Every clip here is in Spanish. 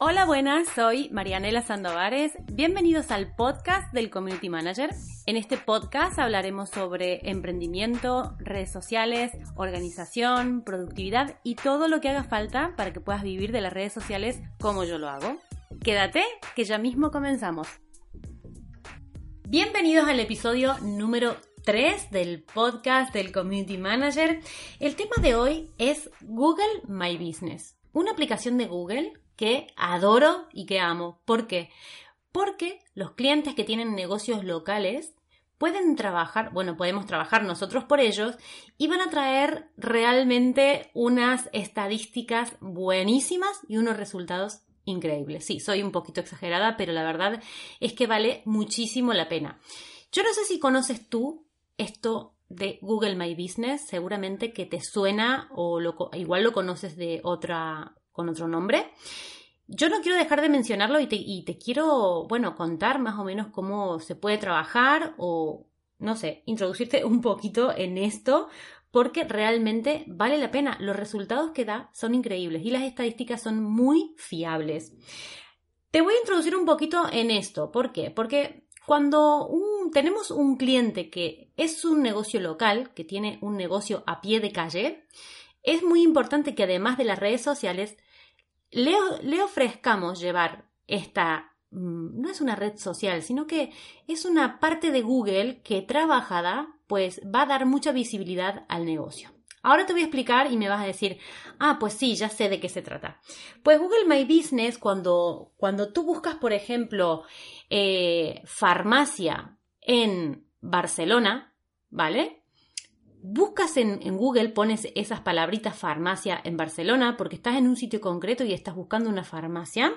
Hola, buenas, soy Marianela Sandovares. Bienvenidos al podcast del Community Manager. En este podcast hablaremos sobre emprendimiento, redes sociales, organización, productividad y todo lo que haga falta para que puedas vivir de las redes sociales como yo lo hago. Quédate, que ya mismo comenzamos. Bienvenidos al episodio número 3 del podcast del Community Manager. El tema de hoy es Google My Business, una aplicación de Google que adoro y que amo. ¿Por qué? Porque los clientes que tienen negocios locales pueden trabajar, bueno, podemos trabajar nosotros por ellos y van a traer realmente unas estadísticas buenísimas y unos resultados increíbles. Sí, soy un poquito exagerada, pero la verdad es que vale muchísimo la pena. Yo no sé si conoces tú esto de Google My Business, seguramente que te suena o igual lo conoces de otra con otro nombre. Yo no quiero dejar de mencionarlo y te, quiero, bueno, contar más o menos cómo se puede trabajar o, no sé, introducirte un poquito en esto porque realmente vale la pena. Los resultados que da son increíbles y las estadísticas son muy fiables. Te voy a introducir un poquito en esto. ¿Por qué? Porque cuando tenemos un cliente que es un negocio local, que tiene un negocio a pie de calle, es muy importante que además de las redes sociales le, ofrezcamos llevar esta, mm, no es una red social, sino que es una parte de Google que trabajada, pues va a dar mucha visibilidad al negocio. Ahora te voy a explicar y me vas a decir, ah, pues sí, ya sé de qué se trata. Pues Google My Business, cuando, cuando tú buscas, por ejemplo, eh, farmacia en Barcelona, ¿vale? Buscas en, Google, pones esas palabritas farmacia en Barcelona porque estás en un sitio concreto y estás buscando una farmacia,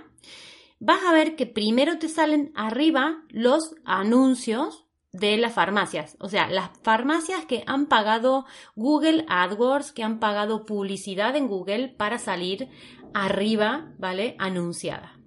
vas a ver que primero te salen arriba los anuncios de las farmacias, o sea, las farmacias que han pagado Google AdWords, que han pagado publicidad en Google para salir arriba, ¿vale? Anunciada.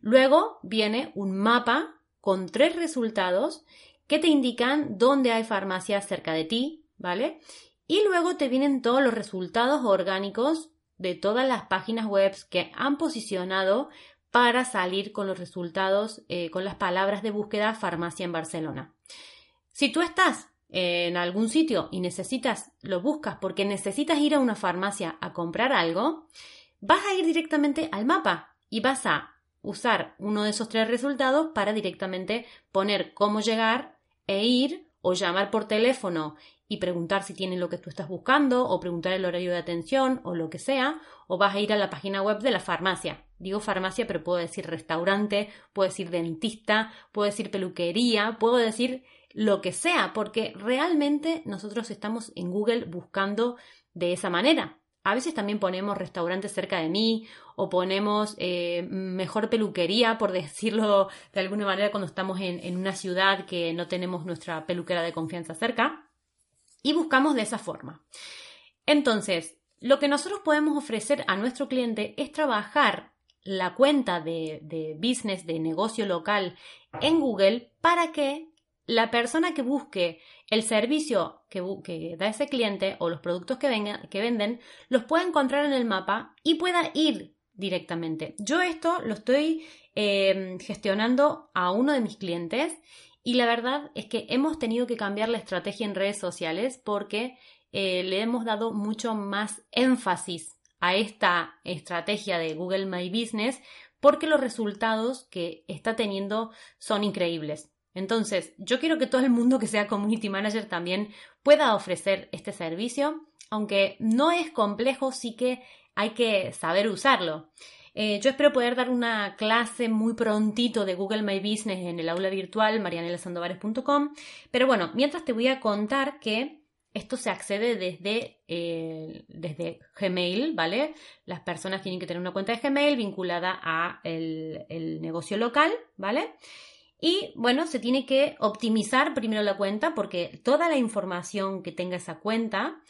Luego viene un mapa con tres resultados que te indican dónde hay farmacias cerca de ti, ¿vale? Y luego te vienen todos los resultados orgánicos de todas las páginas web que han posicionado para salir con los resultados, eh, con las palabras de búsqueda farmacia en Barcelona. Si tú estás en algún sitio y necesitas, lo buscas porque necesitas ir a una farmacia a comprar algo, vas a ir directamente al mapa y vas a usar uno de esos tres resultados para directamente poner cómo llegar e ir o llamar por teléfono y preguntar si tienen lo que tú estás buscando o preguntar el horario de atención o lo que sea, o vas a ir a la página web de la farmacia. Digo farmacia, pero puedo decir restaurante, puedo decir dentista, puedo decir peluquería, puedo decir lo que sea, porque realmente nosotros estamos en Google buscando de esa manera. A veces también ponemos restaurantes cerca de mí o ponemos eh, mejor peluquería, por decirlo de alguna manera, cuando estamos en, en una ciudad que no tenemos nuestra peluquera de confianza cerca y buscamos de esa forma. Entonces, lo que nosotros podemos ofrecer a nuestro cliente es trabajar la cuenta de, business, de negocio local en Google para que la persona que busque el servicio que, da ese cliente o los productos que, venden los pueda encontrar en el mapa y pueda ir directamente. Yo esto lo estoy eh, gestionando a uno de mis clientes y la verdad es que hemos tenido que cambiar la estrategia en redes sociales porque eh, le hemos dado mucho más énfasis a esta estrategia de Google My Business porque los resultados que está teniendo son increíbles. Entonces, yo quiero que todo el mundo que sea community manager también pueda ofrecer este servicio, aunque no es complejo, sí que hay que saber usarlo. Eh, yo espero poder dar una clase muy prontito de Google My Business en el aula virtual marianelasandovares.com. Pero bueno, mientras te voy a contar que esto se accede desde, eh, desde Gmail, ¿vale? Las personas tienen que tener una cuenta de Gmail vinculada a el, el negocio local, ¿vale? Y bueno, se tiene que optimizar primero la cuenta porque toda la información que tenga esa cuenta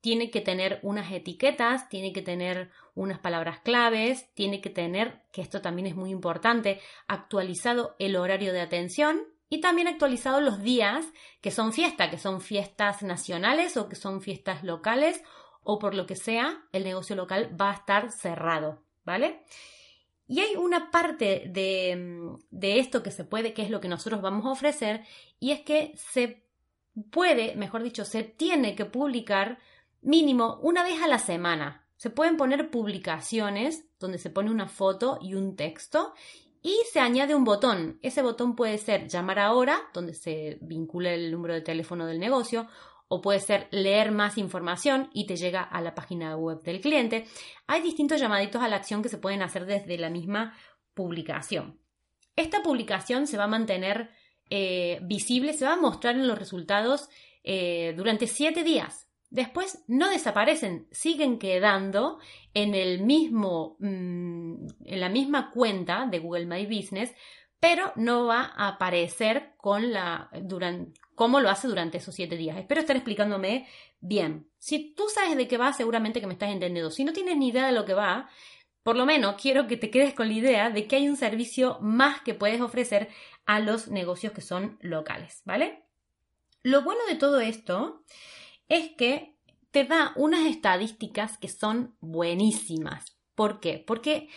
tiene que tener unas etiquetas, tiene que tener unas palabras claves, tiene que tener, que esto también es muy importante, actualizado el horario de atención y también actualizado los días que son fiesta, que son fiestas nacionales o que son fiestas locales o por lo que sea, el negocio local va a estar cerrado, ¿vale? Y hay una parte de, de esto que se puede, que es lo que nosotros vamos a ofrecer, y es que se puede, mejor dicho, se tiene que publicar mínimo una vez a la semana. Se pueden poner publicaciones donde se pone una foto y un texto y se añade un botón. Ese botón puede ser llamar ahora, donde se vincula el número de teléfono del negocio, o puede ser leer más información y te llega a la página web del cliente. Hay distintos llamaditos a la acción que se pueden hacer desde la misma publicación. Esta publicación se va a mantener eh, visible, se va a mostrar en los resultados eh, durante siete días. Después no desaparecen, siguen quedando en el mismo, mm, en la misma cuenta de Google My Business, pero no va a aparecer con la, durante, como lo hace durante esos siete días. Espero estar explicándome bien. Si tú sabes de qué va, seguramente que me estás entendiendo. Si no tienes ni idea de lo que va, por lo menos quiero que te quedes con la idea de que hay un servicio más que puedes ofrecer a los negocios que son locales, ¿vale? Lo bueno de todo esto es que te da unas estadísticas que son buenísimas. ¿Por qué? Porque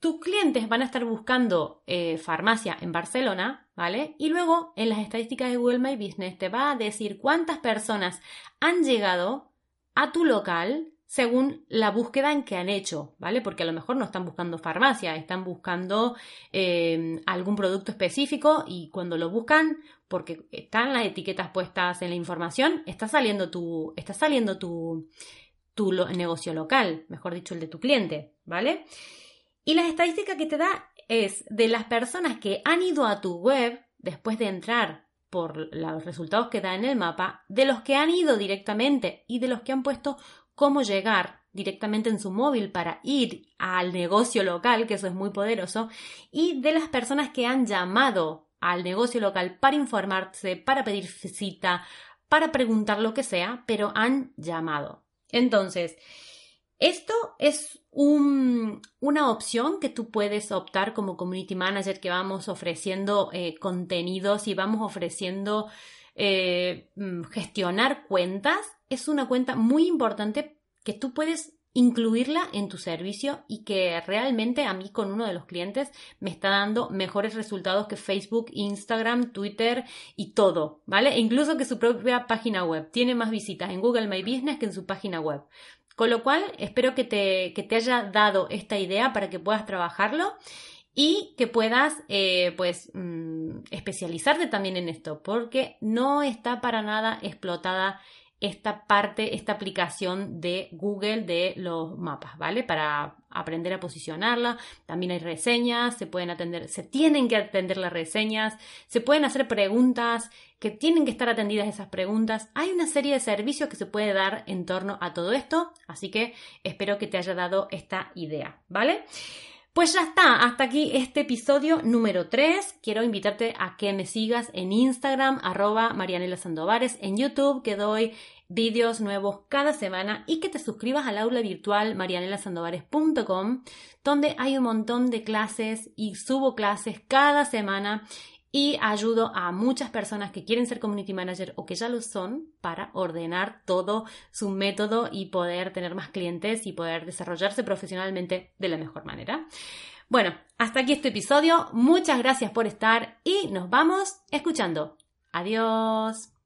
tus clientes van a estar buscando eh, farmacia en Barcelona, ¿vale? Y luego en las estadísticas de Google My Business te va a decir cuántas personas han llegado a tu local según la búsqueda en que han hecho, ¿vale? Porque a lo mejor no están buscando farmacia, están buscando eh, algún producto específico y cuando lo buscan, porque están las etiquetas puestas en la información, está saliendo tu, está saliendo tu, tu negocio local, mejor dicho, el de tu cliente, ¿vale? Y la estadística que te da es de las personas que han ido a tu web después de entrar por los resultados que da en el mapa, de los que han ido directamente y de los que han puesto cómo llegar directamente en su móvil para ir al negocio local, que eso es muy poderoso, y de las personas que han llamado al negocio local para informarse, para pedir cita, para preguntar lo que sea, pero han llamado. Entonces, esto es una opción que tú puedes optar como community manager que vamos ofreciendo eh, contenidos y vamos ofreciendo eh, mm, gestionar cuentas es una cuenta muy importante que tú puedes incluirla en tu servicio y que realmente a mí con uno de los clientes me está dando mejores resultados que Facebook, Instagram, Twitter y todo, ¿vale? E incluso que su propia página web. Tiene más visitas en Google My Business que en su página web. Con lo cual, espero que te, te haya dado esta idea para que puedas trabajarlo y que puedas eh, pues mm, especializarte también en esto porque no está para nada explotada esta parte, esta aplicación de Google de los mapas, ¿vale? Para aprender a posicionarla. También hay reseñas, se pueden atender, se tienen que atender las reseñas, se pueden hacer preguntas que tienen que estar atendidas esas preguntas. Hay una serie de servicios que se puede dar en torno a todo esto, así que espero que te haya dado esta idea, ¿vale? Pues ya está, hasta aquí este episodio número 3. Quiero invitarte a que me sigas en Instagram, arroba Marianela Sandovares, en YouTube, que doy vídeos nuevos cada semana y que te suscribas al aula virtual marianelasandovares.com, donde hay un montón de clases y subo clases cada semana y ayudo a muchas personas que quieren ser community manager o que ya lo son para ordenar todo su método y poder tener más clientes y poder desarrollarse profesionalmente de la mejor manera. Bueno, hasta aquí este episodio. Muchas gracias por estar y nos vamos escuchando. Adiós.